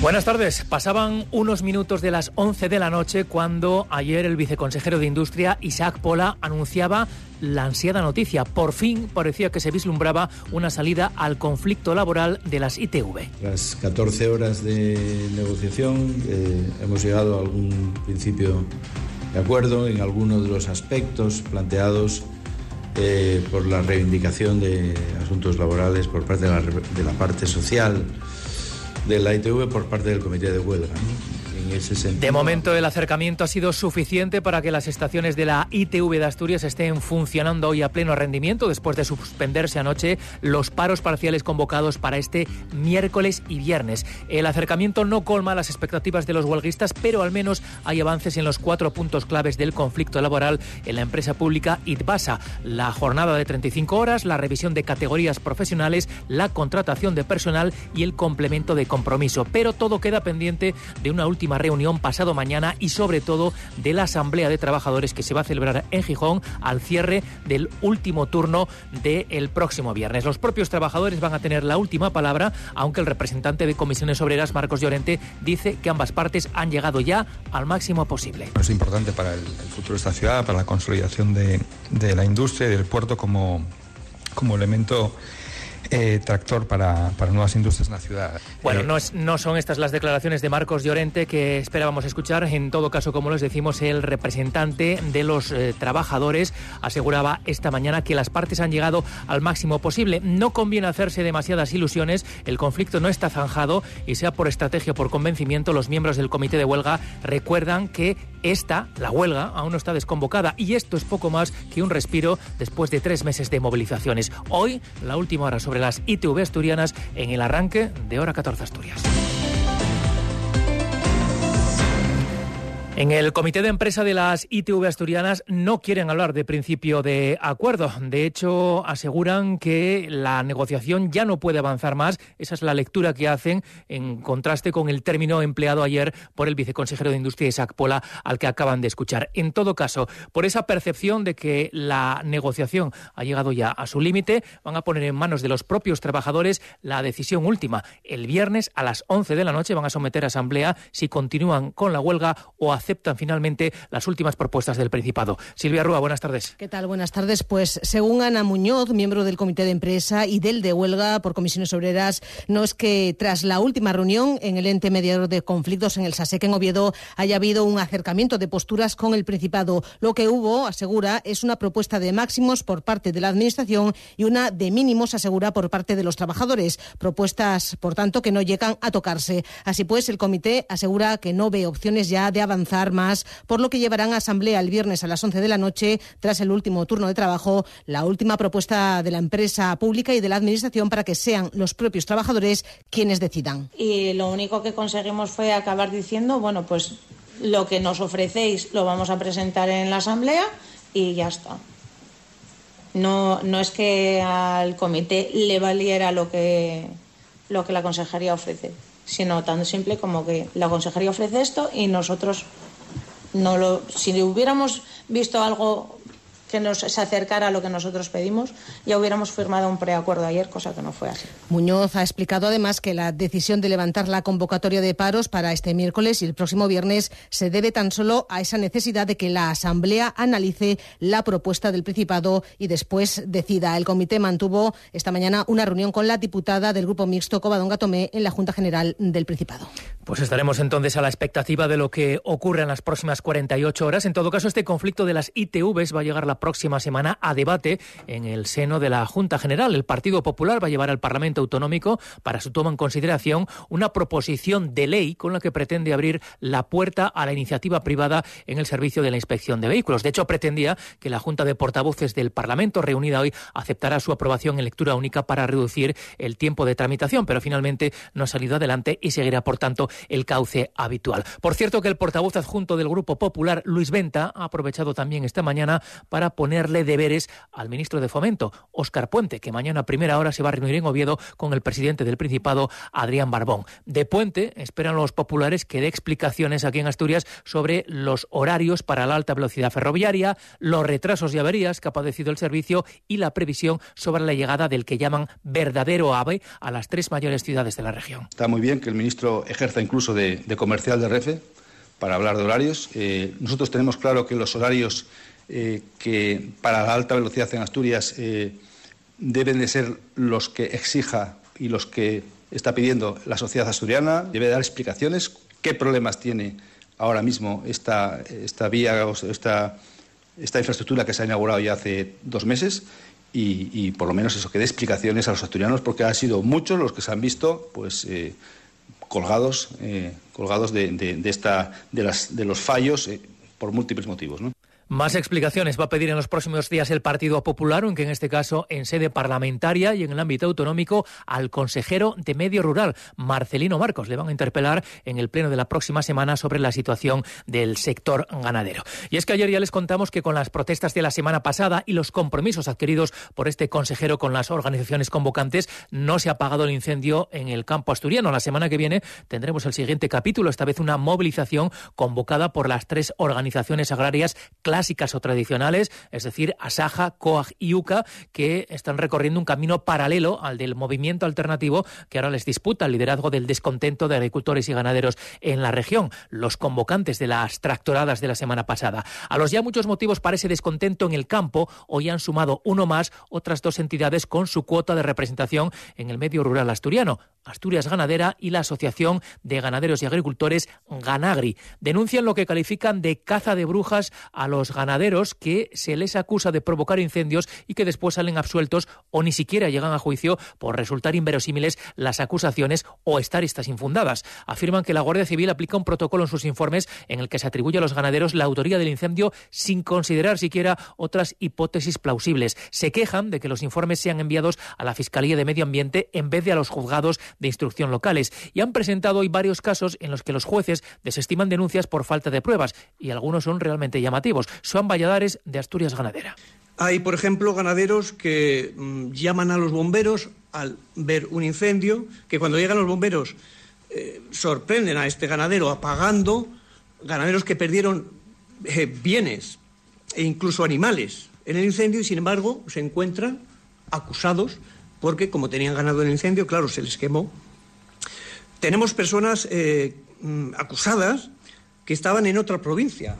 Buenas tardes. Pasaban unos minutos de las 11 de la noche cuando ayer el viceconsejero de Industria, Isaac Pola, anunciaba la ansiada noticia. Por fin parecía que se vislumbraba una salida al conflicto laboral de las ITV. Las 14 horas de negociación eh, hemos llegado a algún principio de acuerdo en algunos de los aspectos planteados eh, por la reivindicación de asuntos laborales por parte de la, de la parte social de la ITV por parte del comité de huelga. De momento el acercamiento ha sido suficiente para que las estaciones de la ITV de Asturias estén funcionando hoy a pleno rendimiento después de suspenderse anoche los paros parciales convocados para este miércoles y viernes. El acercamiento no colma las expectativas de los huelguistas, pero al menos hay avances en los cuatro puntos claves del conflicto laboral en la empresa pública ITBASA. La jornada de 35 horas, la revisión de categorías profesionales, la contratación de personal y el complemento de compromiso. Pero todo queda pendiente de una última reunión pasado mañana y sobre todo de la Asamblea de Trabajadores que se va a celebrar en Gijón al cierre del último turno del próximo viernes. Los propios trabajadores van a tener la última palabra, aunque el representante de Comisiones Obreras, Marcos Llorente, dice que ambas partes han llegado ya al máximo posible. Es importante para el, futuro de esta ciudad, para la consolidación de, de la industria y del puerto como, como elemento eh, tractor para, nuevas industrias en la ciudad. Bueno, no, no son estas las declaraciones de Marcos Llorente que esperábamos escuchar. En todo caso, como les decimos, el representante de los eh, trabajadores aseguraba esta mañana que las partes han llegado al máximo posible. No conviene hacerse demasiadas ilusiones. El conflicto no está zanjado y sea por estrategia o por convencimiento, los miembros del comité de huelga recuerdan que esta, la huelga, aún no está desconvocada y esto es poco más que un respiro después de tres meses de movilizaciones. Hoy, la última hora sobre las ITV asturianas en el arranque de Hora 14 Asturias. En el comité de empresa de las ITV asturianas no quieren hablar de principio de acuerdo. De hecho, aseguran que la negociación ya no puede avanzar más. Esa es la lectura que hacen en contraste con el término empleado ayer por el viceconsejero de Industria Isaac Pola, al que acaban de escuchar. En todo caso, por esa percepción de que la negociación ha llegado ya a su límite, van a poner en manos de los propios trabajadores la decisión última. El viernes a las 11 de la noche van a someter a asamblea si continúan con la huelga o hacen aceptan finalmente las últimas propuestas del Principado. Silvia Rúa, buenas tardes. ¿Qué tal? Buenas tardes. Pues según Ana Muñoz, miembro del Comité de Empresa y del de Huelga por Comisiones Obreras, no es que tras la última reunión en el ente mediador de conflictos en el SASEC en Oviedo haya habido un acercamiento de posturas con el Principado. Lo que hubo, asegura, es una propuesta de máximos por parte de la Administración y una de mínimos, asegura, por parte de los trabajadores. Propuestas, por tanto, que no llegan a tocarse. Así pues, el comité asegura que no ve opciones ya de avanzar más, por lo que llevarán a asamblea el viernes a las 11 de la noche, tras el último turno de trabajo, la última propuesta de la empresa pública y de la Administración para que sean los propios trabajadores quienes decidan. Y lo único que conseguimos fue acabar diciendo, bueno, pues lo que nos ofrecéis lo vamos a presentar en la Asamblea y ya está. No, no es que al comité le valiera lo que, lo que la consejería ofrece, sino tan simple como que la consejería ofrece esto y nosotros no lo, si hubiéramos visto algo que nos se acercara a lo que nosotros pedimos, ya hubiéramos firmado un preacuerdo ayer, cosa que no fue así. Muñoz ha explicado además que la decisión de levantar la convocatoria de paros para este miércoles y el próximo viernes se debe tan solo a esa necesidad de que la Asamblea analice la propuesta del Principado y después decida. El comité mantuvo esta mañana una reunión con la diputada del Grupo Mixto Covadonga Tomé en la Junta General del Principado. Pues estaremos entonces a la expectativa de lo que ocurra en las próximas 48 horas. En todo caso, este conflicto de las ITVs va a llegar la próxima semana a debate en el seno de la Junta General. El Partido Popular va a llevar al Parlamento Autonómico para su toma en consideración una proposición de ley con la que pretende abrir la puerta a la iniciativa privada en el servicio de la inspección de vehículos. De hecho, pretendía que la Junta de Portavoces del Parlamento reunida hoy aceptara su aprobación en lectura única para reducir el tiempo de tramitación, pero finalmente no ha salido adelante y seguirá, por tanto, el cauce habitual. Por cierto que el portavoz adjunto del Grupo Popular, Luis Venta, ha aprovechado también esta mañana para ponerle deberes al ministro de Fomento, Óscar Puente, que mañana a primera hora se va a reunir en Oviedo con el presidente del Principado, Adrián Barbón. De Puente esperan los populares que dé explicaciones aquí en Asturias sobre los horarios para la alta velocidad ferroviaria, los retrasos y averías que ha padecido el servicio y la previsión sobre la llegada del que llaman verdadero AVE a las tres mayores ciudades de la región. Está muy bien que el ministro ejerza incluso de, comercial de Refe para hablar de horarios. Eh, nosotros tenemos claro que los horarios eh, que para la alta velocidad en Asturias eh, deben de ser los que exija y los que está pidiendo la sociedad asturiana. Debe dar explicaciones qué problemas tiene ahora mismo esta, esta vía, esta, esta infraestructura que se ha inaugurado ya hace dos meses y, por lo menos eso, que dé explicaciones a los asturianos, porque han sido muchos los que se han visto pues, eh, colgados, colgados de, esta, de, las, de los fallos por múltiples motivos. ¿no? Más explicaciones va a pedir en los próximos días el Partido Popular, aunque en este caso en sede parlamentaria y en el ámbito autonómico, al consejero de Medio Rural, Marcelino Marcos. Le van a interpelar en el pleno de la próxima semana sobre la situación del sector ganadero. Y es que ayer ya les contamos que con las protestas de la semana pasada y los compromisos adquiridos por este consejero con las organizaciones convocantes, no se ha apagado el incendio en el campo asturiano. La semana que viene tendremos el siguiente capítulo, esta vez una movilización convocada por las tres organizaciones agrarias clásicas o tradicionales, es decir, Asaja, Coag y UCA, que están recorriendo un camino paralelo al del movimiento alternativo que ahora les disputa el liderazgo del descontento de agricultores y ganaderos en la región, los convocantes de las tractoradas de la semana pasada. A los ya muchos motivos para ese descontento en el campo, hoy han sumado uno más otras dos entidades con su cuota de representación en el medio rural asturiano, Asturias Ganadera y la Asociación de Ganaderos y Agricultores Ganagri. Denuncian lo que califican de caza de brujas a los ganaderos que se les acusa de provocar incendios y que después salen absueltos o ni siquiera llegan a juicio por resultar inverosímiles las acusaciones o estar estas infundadas. Afirman que la Guardia Civil aplica un protocolo en sus informes en el que se atribuye a los ganaderos la autoría del incendio sin considerar siquiera otras hipótesis plausibles. Se quejan de que los informes sean enviados a la Fiscalía de Medio Ambiente en vez de a los juzgados de instrucción locales y han presentado hoy varios casos en los que los jueces desestiman denuncias por falta de pruebas y algunos son realmente llamativos. Son Valladares de Asturias Ganadera. Hay, por ejemplo, ganaderos que mm, llaman a los bomberos al ver un incendio, que cuando llegan los bomberos eh, sorprenden a este ganadero apagando, ganaderos que perdieron eh, bienes e incluso animales en el incendio y, sin embargo, se encuentran acusados porque, como tenían ganado el incendio, claro, se les quemó. Tenemos personas eh, mm, acusadas que estaban en otra provincia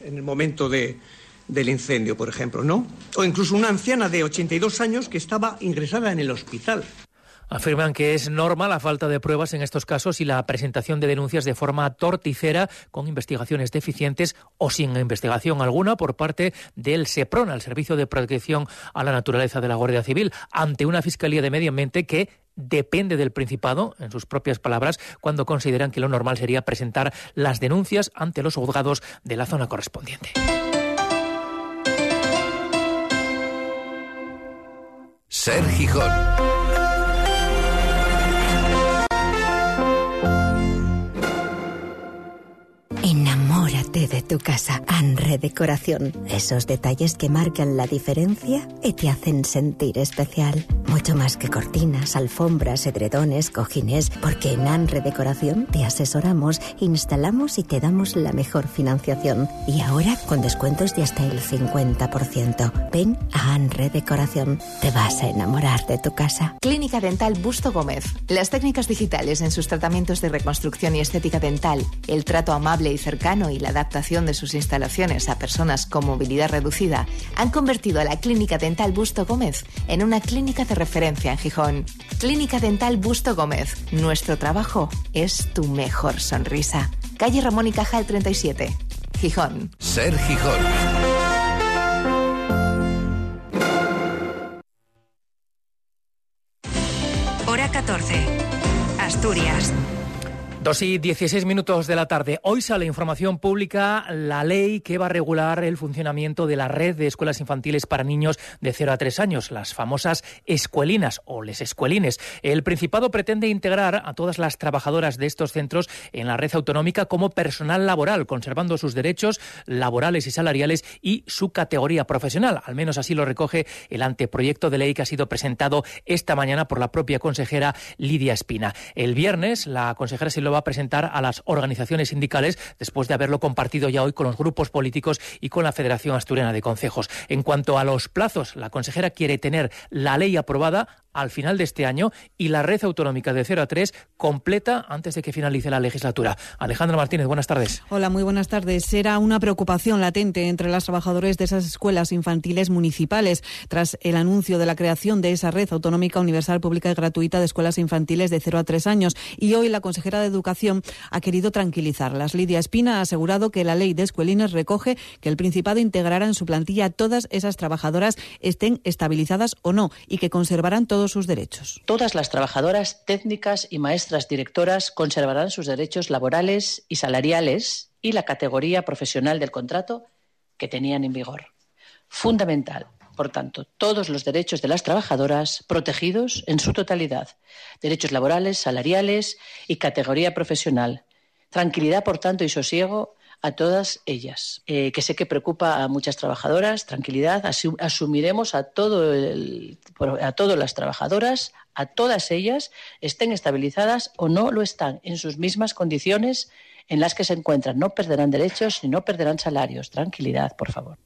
en el momento de, del incendio, por ejemplo, ¿no? O incluso una anciana de 82 años que estaba ingresada en el hospital. Afirman que es norma la falta de pruebas en estos casos y la presentación de denuncias de forma torticera con investigaciones deficientes o sin investigación alguna por parte del SEPRON, el Servicio de Protección a la Naturaleza de la Guardia Civil, ante una Fiscalía de Medio Ambiente que depende del Principado, en sus propias palabras, cuando consideran que lo normal sería presentar las denuncias ante los juzgados de la zona correspondiente. Ser. De tu casa. Anre Decoración. Esos detalles que marcan la diferencia y te hacen sentir especial. Mucho más que cortinas, alfombras, edredones, cojines, porque en Anre Decoración te asesoramos, instalamos y te damos la mejor financiación. Y ahora con descuentos de hasta el 50%. Ven a Anre Decoración. Te vas a enamorar de tu casa. Clínica Dental Busto Gómez. Las técnicas digitales en sus tratamientos de reconstrucción y estética dental, el trato amable y cercano y la adaptación de sus instalaciones a personas con movilidad reducida han convertido a la Clínica Dental Busto Gómez en una clínica de referencia en Gijón. Clínica Dental Busto Gómez. Nuestro trabajo es tu mejor sonrisa. Calle Ramón y Cajal 37. Gijón. Ser Gijón. Dos y 16 minutos de la tarde. Hoy sale información pública la ley que va a regular el funcionamiento de la red de escuelas infantiles para niños de 0 a 3 años, las famosas escuelinas o les escuelines. El Principado pretende integrar a todas las trabajadoras de estos centros en la red autonómica como personal laboral, conservando sus derechos laborales y salariales y su categoría profesional. Al menos así lo recoge el anteproyecto de ley que ha sido presentado esta mañana por la propia consejera Lidia Espina. El viernes, la consejera se lo va a presentar a las organizaciones sindicales después de haberlo compartido ya hoy con los grupos políticos y con la Federación Asturiana de Concejos. En cuanto a los plazos, la consejera quiere tener la ley aprobada al final de este año y la red autonómica de 0 a 3 completa antes de que finalice la legislatura. Alejandra Martínez, buenas tardes. Hola, muy buenas tardes. Era una preocupación latente entre las trabajadores de esas escuelas infantiles municipales tras el anuncio de la creación de esa red autonómica universal pública y gratuita de escuelas infantiles de 0 a 3 años. Y hoy la consejera de Educación ha querido tranquilizarlas. Lidia Espina ha asegurado que la ley de escuelines recoge que el Principado integrará en su plantilla a todas esas trabajadoras, estén estabilizadas o no, y que conservarán todo sus derechos. Todas las trabajadoras técnicas y maestras directoras conservarán sus derechos laborales y salariales y la categoría profesional del contrato que tenían en vigor. Fundamental, por tanto, todos los derechos de las trabajadoras protegidos en su totalidad. Derechos laborales, salariales y categoría profesional. Tranquilidad, por tanto, y sosiego a todas ellas, eh, que sé que preocupa a muchas trabajadoras. Tranquilidad, asumiremos a, todo a todas las trabajadoras, a todas ellas, estén estabilizadas o no lo están, en sus mismas condiciones en las que se encuentran. No perderán derechos ni no perderán salarios. Tranquilidad, por favor.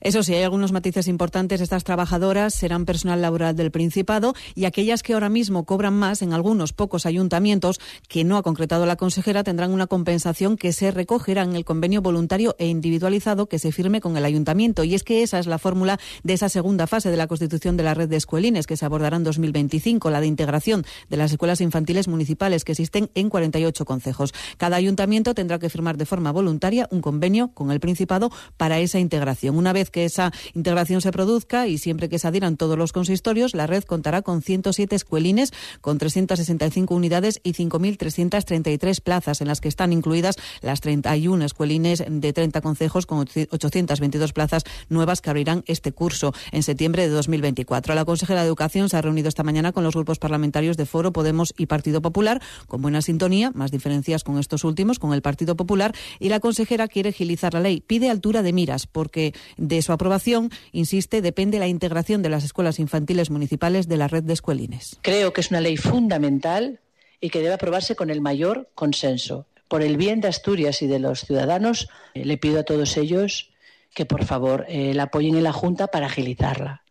Eso sí, hay algunos matices importantes. Estas trabajadoras serán personal laboral del Principado y aquellas que ahora mismo cobran más en algunos pocos ayuntamientos que no ha concretado la consejera tendrán una compensación que se recogerá en el convenio voluntario e individualizado que se firme con el ayuntamiento. Y es que esa es la fórmula de esa segunda fase de la constitución de la red de escuelines que se abordará en 2025, la de integración de las escuelas infantiles municipales que existen en 48 concejos. Cada ayuntamiento tendrá que firmar de forma voluntaria un convenio con el Principado para esa integración. Una que esa integración se produzca y siempre que se adhieran todos los consistorios, la red contará con 107 escuelines, con 365 unidades y 5.333 plazas, en las que están incluidas las 31 escuelines de 30 concejos con 822 plazas nuevas que abrirán este curso en septiembre de 2024. La consejera de Educación se ha reunido esta mañana con los grupos parlamentarios de Foro, Podemos y Partido Popular, con buena sintonía, más diferencias con estos últimos, con el Partido Popular, y la consejera quiere agilizar la ley. Pide altura de miras, porque de su aprobación, insiste, depende la integración de las escuelas infantiles municipales de la red de escuelines. Creo que es una ley fundamental y que debe aprobarse con el mayor consenso. Por el bien de Asturias y de los ciudadanos, eh, le pido a todos ellos que por favor eh, la apoyen en la Junta para agilizarla,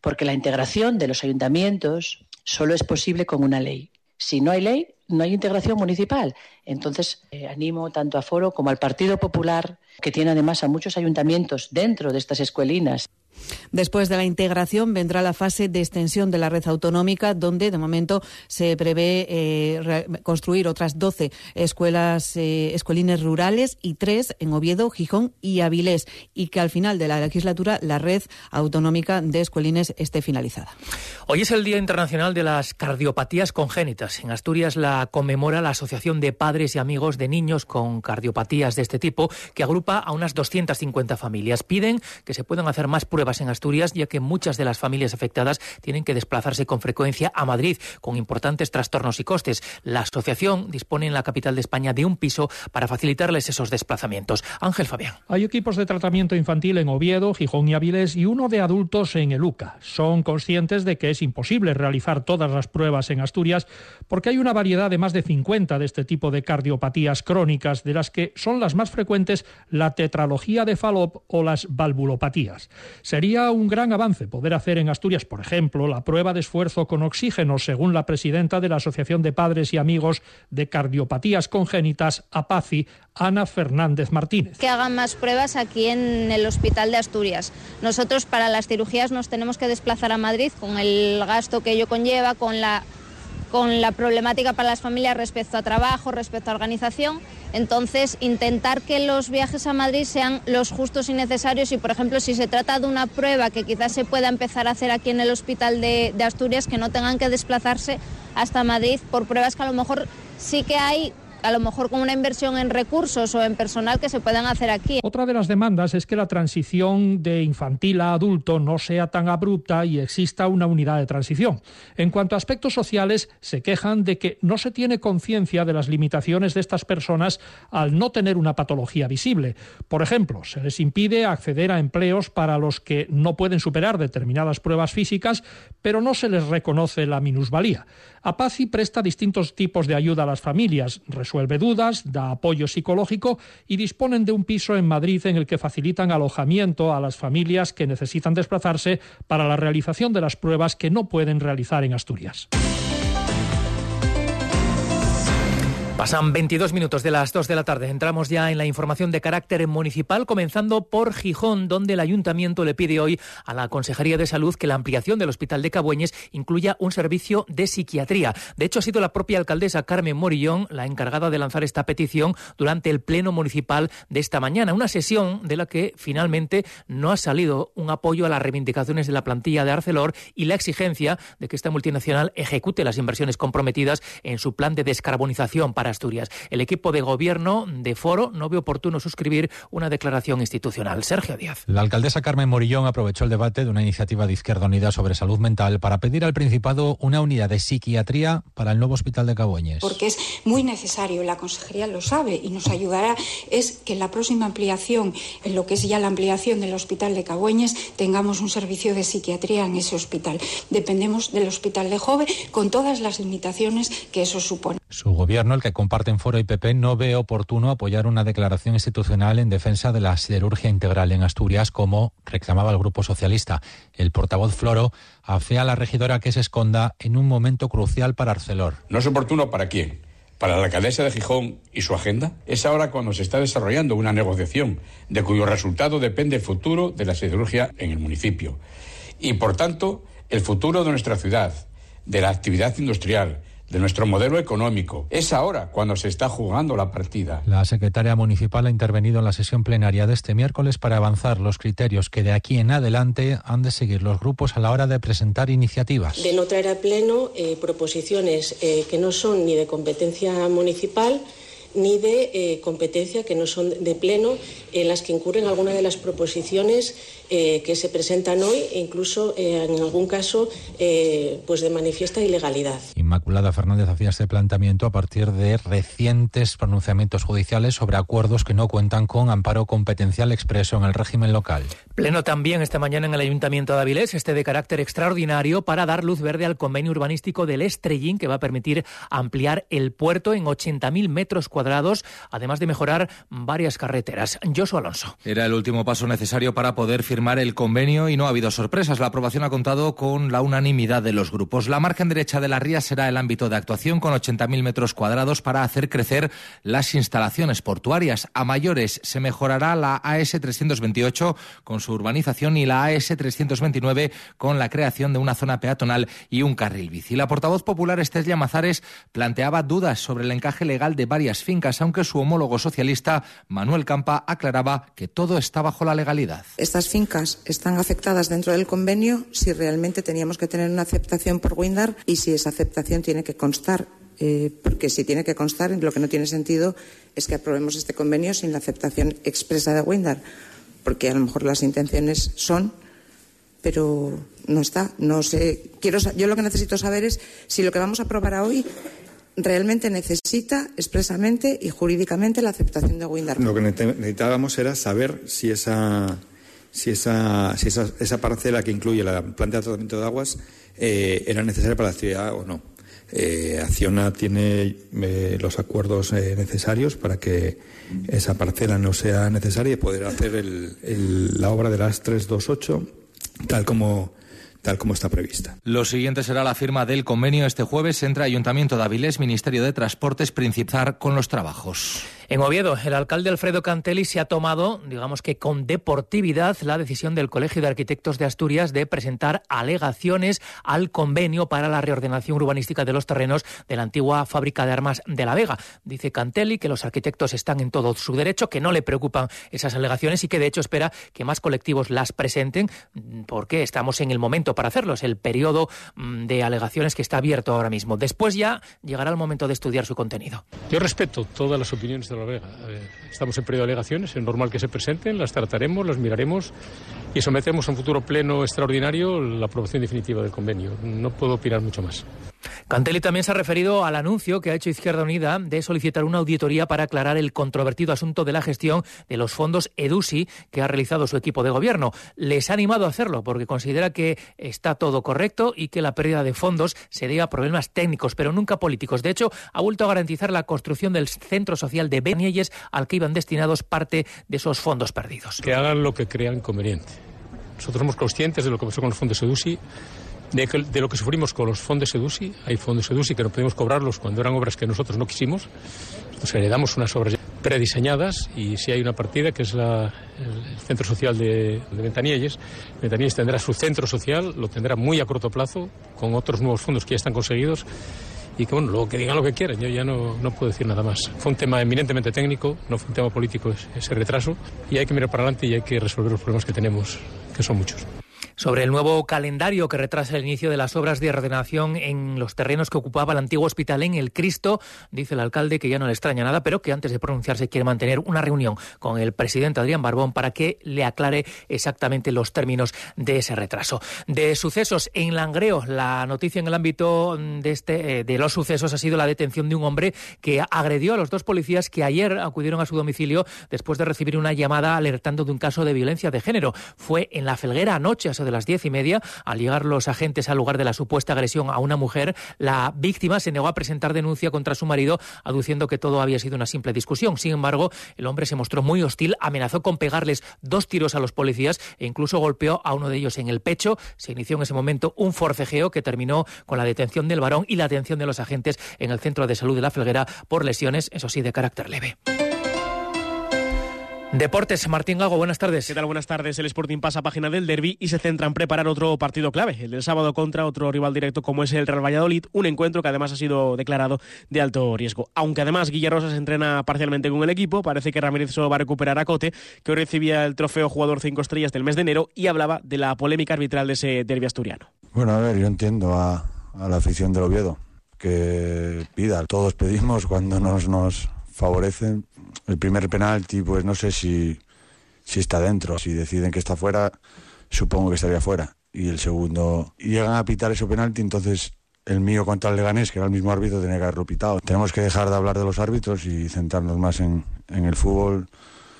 porque la integración de los ayuntamientos solo es posible con una ley. Si no hay ley, no hay integración municipal. Entonces, eh, animo tanto a Foro como al Partido Popular, que tiene además a muchos ayuntamientos dentro de estas escuelinas Después de la integración vendrá la fase de extensión de la red autonómica, donde de momento se prevé eh, construir otras 12 escuelas, eh, escuelines rurales y tres en Oviedo, Gijón y Avilés, y que al final de la legislatura la red autonómica de escuelines esté finalizada. Hoy es el Día Internacional de las Cardiopatías Congénitas. En Asturias la conmemora la Asociación de Padres y Amigos de Niños con Cardiopatías de este tipo, que agrupa a unas 250 familias. Piden que se puedan hacer más pruebas en Asturias, ya que muchas de las familias afectadas tienen que desplazarse con frecuencia a Madrid, con importantes trastornos y costes. La asociación dispone en la capital de España de un piso para facilitarles esos desplazamientos. Ángel Fabián. Hay equipos de tratamiento infantil en Oviedo, Gijón y Avilés y uno de adultos en Eluca. Son conscientes de que es imposible realizar todas las pruebas en Asturias porque hay una variedad de más de 50 de este tipo de cardiopatías crónicas, de las que son las más frecuentes la tetralogía de Fallop o las valvulopatías. Sería un gran avance poder hacer en Asturias, por ejemplo, la prueba de esfuerzo con oxígeno, según la presidenta de la Asociación de Padres y Amigos de Cardiopatías Congénitas, APACI, Ana Fernández Martínez. Que hagan más pruebas aquí en el Hospital de Asturias. Nosotros para las cirugías nos tenemos que desplazar a Madrid con el gasto que ello conlleva, con la con la problemática para las familias respecto a trabajo, respecto a organización. Entonces, intentar que los viajes a Madrid sean los justos y necesarios y, por ejemplo, si se trata de una prueba que quizás se pueda empezar a hacer aquí en el Hospital de, Asturias, que no tengan que desplazarse hasta Madrid por pruebas que a lo mejor sí que hay a lo mejor con una inversión en recursos o en personal que se puedan hacer aquí. Otra de las demandas es que la transición de infantil a adulto no sea tan abrupta y exista una unidad de transición. En cuanto a aspectos sociales, se quejan de que no se tiene conciencia de las limitaciones de estas personas al no tener una patología visible. Por ejemplo, se les impide acceder a empleos para los que no pueden superar determinadas pruebas físicas, pero no se les reconoce la minusvalía. APACI presta distintos tipos de ayuda a las familias, resuelve dudas, da apoyo psicológico y disponen de un piso en Madrid en el que facilitan alojamiento a las familias que necesitan desplazarse para la realización de las pruebas que no pueden realizar en Asturias. Pasan 22 minutos de las 2 de la tarde. Entramos ya en la información de carácter municipal, comenzando por Gijón, donde el ayuntamiento le pide hoy a la Consejería de Salud que la ampliación del Hospital de Cabueñes incluya un servicio de psiquiatría. De hecho, ha sido la propia alcaldesa Carmen Morillón la encargada de lanzar esta petición durante el Pleno Municipal de esta mañana, una sesión de la que finalmente no ha salido un apoyo a las reivindicaciones de la plantilla de Arcelor y la exigencia de que esta multinacional ejecute las inversiones comprometidas en su plan de descarbonización para Asturias. El equipo de gobierno de Foro no ve oportuno suscribir una declaración institucional. Sergio Díaz. La alcaldesa Carmen Morillón aprovechó el debate de una iniciativa de Izquierda Unida sobre salud mental para pedir al Principado una unidad de psiquiatría para el nuevo hospital de Caboñes. Porque es muy necesario, la Consejería lo sabe y nos ayudará, es que en la próxima ampliación, en lo que es ya la ampliación del hospital de Caboñes, tengamos un servicio de psiquiatría en ese hospital. Dependemos del hospital de Jove con todas las limitaciones que eso supone. Su gobierno, el que comparten Foro y PP, no ve oportuno apoyar una declaración institucional en defensa de la siderurgia integral en Asturias, como reclamaba el Grupo Socialista. El portavoz Floro afea a la regidora que se esconda en un momento crucial para Arcelor. ¿No es oportuno para quién? ¿Para la alcaldesa de Gijón y su agenda? Es ahora cuando se está desarrollando una negociación de cuyo resultado depende el futuro de la siderurgia en el municipio. Y, por tanto, el futuro de nuestra ciudad, de la actividad industrial, de nuestro modelo económico. Es ahora cuando se está jugando la partida. La secretaria municipal ha intervenido en la sesión plenaria de este miércoles para avanzar los criterios que de aquí en adelante han de seguir los grupos a la hora de presentar iniciativas. De no traer a pleno eh, proposiciones eh, que no son ni de competencia municipal ni de eh, competencia que no son de pleno, en las que incurren algunas de las proposiciones eh, que se presentan hoy e incluso eh, en algún caso pues de manifiesta ilegalidad. Inmaculada Fernández hacía este planteamiento a partir de recientes pronunciamientos judiciales sobre acuerdos que no cuentan con amparo competencial expreso en el régimen local. Pleno también esta mañana en el Ayuntamiento de Avilés, este de carácter extraordinario para dar luz verde al convenio urbanístico del Estrellín que va a permitir ampliar el puerto en 80.000 metros cuadrados, además de mejorar varias carreteras. Josu Alonso. Era el último paso necesario para poder firmar el convenio y no ha habido sorpresas. La aprobación ha contado con la unanimidad de los grupos. La margen derecha de la ría será el ámbito de actuación con 80.000 metros cuadrados para hacer crecer las instalaciones portuarias. A mayores se mejorará la AS 328 con su urbanización y la AS 329 con la creación de una zona peatonal y un carril bici. La portavoz popular Estella Mazares planteaba dudas sobre el encaje legal de varias fincas, aunque su homólogo socialista Manuel Campa aclaraba que todo está bajo la legalidad. Estas fincas están afectadas dentro del convenio si realmente teníamos que tener una aceptación por Windar y si esa aceptación tiene que constar eh, porque si tiene que constar, lo que no tiene sentido es que aprobemos este convenio sin la aceptación expresa de Windar, porque a lo mejor las intenciones son, pero no está. No sé. Quiero, yo lo que necesito saber es si lo que vamos a aprobar hoy realmente necesita expresamente y jurídicamente la aceptación de Windar. Lo que necesitábamos era saber si esa si esa, si esa, esa parcela que incluye la planta de tratamiento de aguas eh, era necesaria para la actividad o no. Eh, Acciona tiene eh, los acuerdos eh, necesarios para que esa parcela no sea necesaria y poder hacer el, la obra de las 328 tal como tal como está prevista. Lo siguiente será la firma del convenio este jueves entre Ayuntamiento de Avilés, Ministerio de Transportes, Principar con los trabajos. En Oviedo, el alcalde Alfredo Cantelli se ha tomado, digamos que con deportividad, la decisión del Colegio de Arquitectos de Asturias de presentar alegaciones al convenio para la reordenación urbanística de los terrenos de la antigua fábrica de armas de La Vega. Dice Cantelli que los arquitectos están en todo su derecho, que no le preocupan esas alegaciones y que de hecho espera que más colectivos las presenten porque estamos en el momento para hacerlo. Es el periodo mm, de alegaciones que está abierto ahora mismo. Después ya llegará el momento de estudiar su contenido. Yo respeto todas las opiniones de Estamos en periodo de alegaciones, es normal que se presenten, las trataremos, las miraremos y sometemos a un futuro pleno extraordinario la aprobación definitiva del convenio. No puedo opinar mucho más. Cantelli también se ha referido al anuncio que ha hecho Izquierda Unida de solicitar una auditoría para aclarar el controvertido asunto de la gestión de los fondos EDUSI que ha realizado su equipo de gobierno. Les ha animado a hacerlo porque considera que está todo correcto y que la pérdida de fondos se debe a problemas técnicos, pero nunca políticos. De hecho, ha vuelto a garantizar la construcción del centro social de Benielles al que iban destinados parte de esos fondos perdidos. Que hagan lo que crean conveniente. Nosotros somos conscientes de lo que pasó con los fondos EDUSI de, lo que sufrimos con los fondos EDUSI. Hay fondos EDUSI que no podemos cobrarlos cuando eran obras que nosotros no quisimos. Entonces heredamos unas obras prediseñadas y si hay una partida que es la, el Centro Social de, de Ventanielles. Ventanielles tendrá su centro social, lo tendrá muy a corto plazo con otros nuevos fondos que ya están conseguidos y que bueno, luego que digan lo que quieran, yo ya no, no puedo decir nada más. Fue un tema eminentemente técnico, no fue un tema político ese retraso y hay que mirar para adelante y hay que resolver los problemas que tenemos, que son muchos sobre el nuevo calendario que retrasa el inicio de las obras de ordenación en los terrenos que ocupaba el antiguo hospital en El Cristo. Dice el alcalde que ya no le extraña nada, pero que antes de pronunciarse quiere mantener una reunión con el presidente Adrián Barbón para que le aclare exactamente los términos de ese retraso. De sucesos en Langreo, la noticia en el ámbito de, este, eh, de los sucesos ha sido la detención de un hombre que agredió a los dos policías que ayer acudieron a su domicilio después de recibir una llamada alertando de un caso de violencia de género. Fue en la Felguera anoche, a de las diez y media. Al llegar los agentes al lugar de la supuesta agresión a una mujer, la víctima se negó a presentar denuncia contra su marido, aduciendo que todo había sido una simple discusión. Sin embargo, el hombre se mostró muy hostil, amenazó con pegarles dos tiros a los policías e incluso golpeó a uno de ellos en el pecho. Se inició en ese momento un forcejeo que terminó con la detención del varón y la atención de los agentes en el centro de salud de la Felguera por lesiones, eso sí, de carácter leve. Deportes, Martín Gago, buenas tardes. ¿Qué tal? Buenas tardes. El Sporting pasa página del derby y se centra en preparar otro partido clave, el del sábado contra otro rival directo como es el Real Valladolid, un encuentro que además ha sido declarado de alto riesgo. Aunque además Guillermo se entrena parcialmente con el equipo, parece que Ramírez solo va a recuperar a Cote, que hoy recibía el trofeo jugador 5 estrellas del mes de enero y hablaba de la polémica arbitral de ese derby asturiano. Bueno, a ver, yo entiendo a, la afición del Oviedo que pida, todos pedimos cuando nos, nos favorecen el primer penalti, pues no sé si, si está dentro. Si deciden que está fuera, supongo que estaría fuera. Y el segundo, llegan a pitar ese penalti, entonces el mío contra el Leganés, que era el mismo árbitro, tenía que haberlo pitado. Tenemos que dejar de hablar de los árbitros y centrarnos más en, en el fútbol,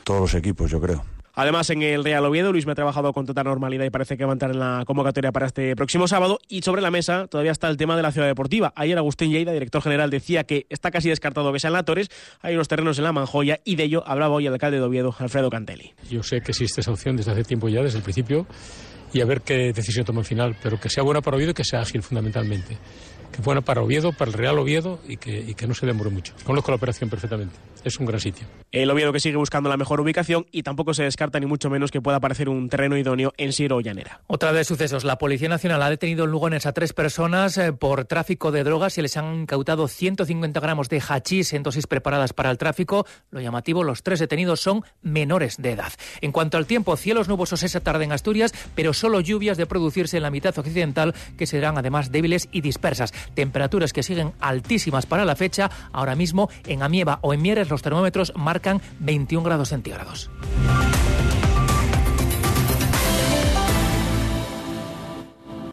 todos los equipos, yo creo. Además, en el Real Oviedo, Luis me ha trabajado con total normalidad y parece que va a entrar en la convocatoria para este próximo sábado. Y sobre la mesa todavía está el tema de la ciudad deportiva. Ayer Agustín Lleida, director general, decía que está casi descartado que sean la Torres. Hay unos terrenos en la Manjoya y de ello hablaba hoy el alcalde de Oviedo, Alfredo Cantelli. Yo sé que existe esa opción desde hace tiempo ya, desde el principio, y a ver qué decisión toma al final, pero que sea buena para Oviedo y que sea ágil fundamentalmente que buena para Oviedo, para el Real Oviedo y que, y que no se demore mucho. Conozco la operación perfectamente. Es un gran sitio. El Oviedo que sigue buscando la mejor ubicación y tampoco se descarta ni mucho menos que pueda aparecer un terreno idóneo en Siro o Llanera. Otra de sucesos. La Policía Nacional ha detenido en Lugones a tres personas eh, por tráfico de drogas y les han incautado 150 gramos de hachís en dosis preparadas para el tráfico. Lo llamativo, los tres detenidos son menores de edad. En cuanto al tiempo, cielos nubosos esa tarde en Asturias, pero solo lluvias de producirse en la mitad occidental que serán además débiles y dispersas. Temperaturas que siguen altísimas para la fecha. Ahora mismo en Amieva o en Mieres los termómetros marcan 21 grados centígrados.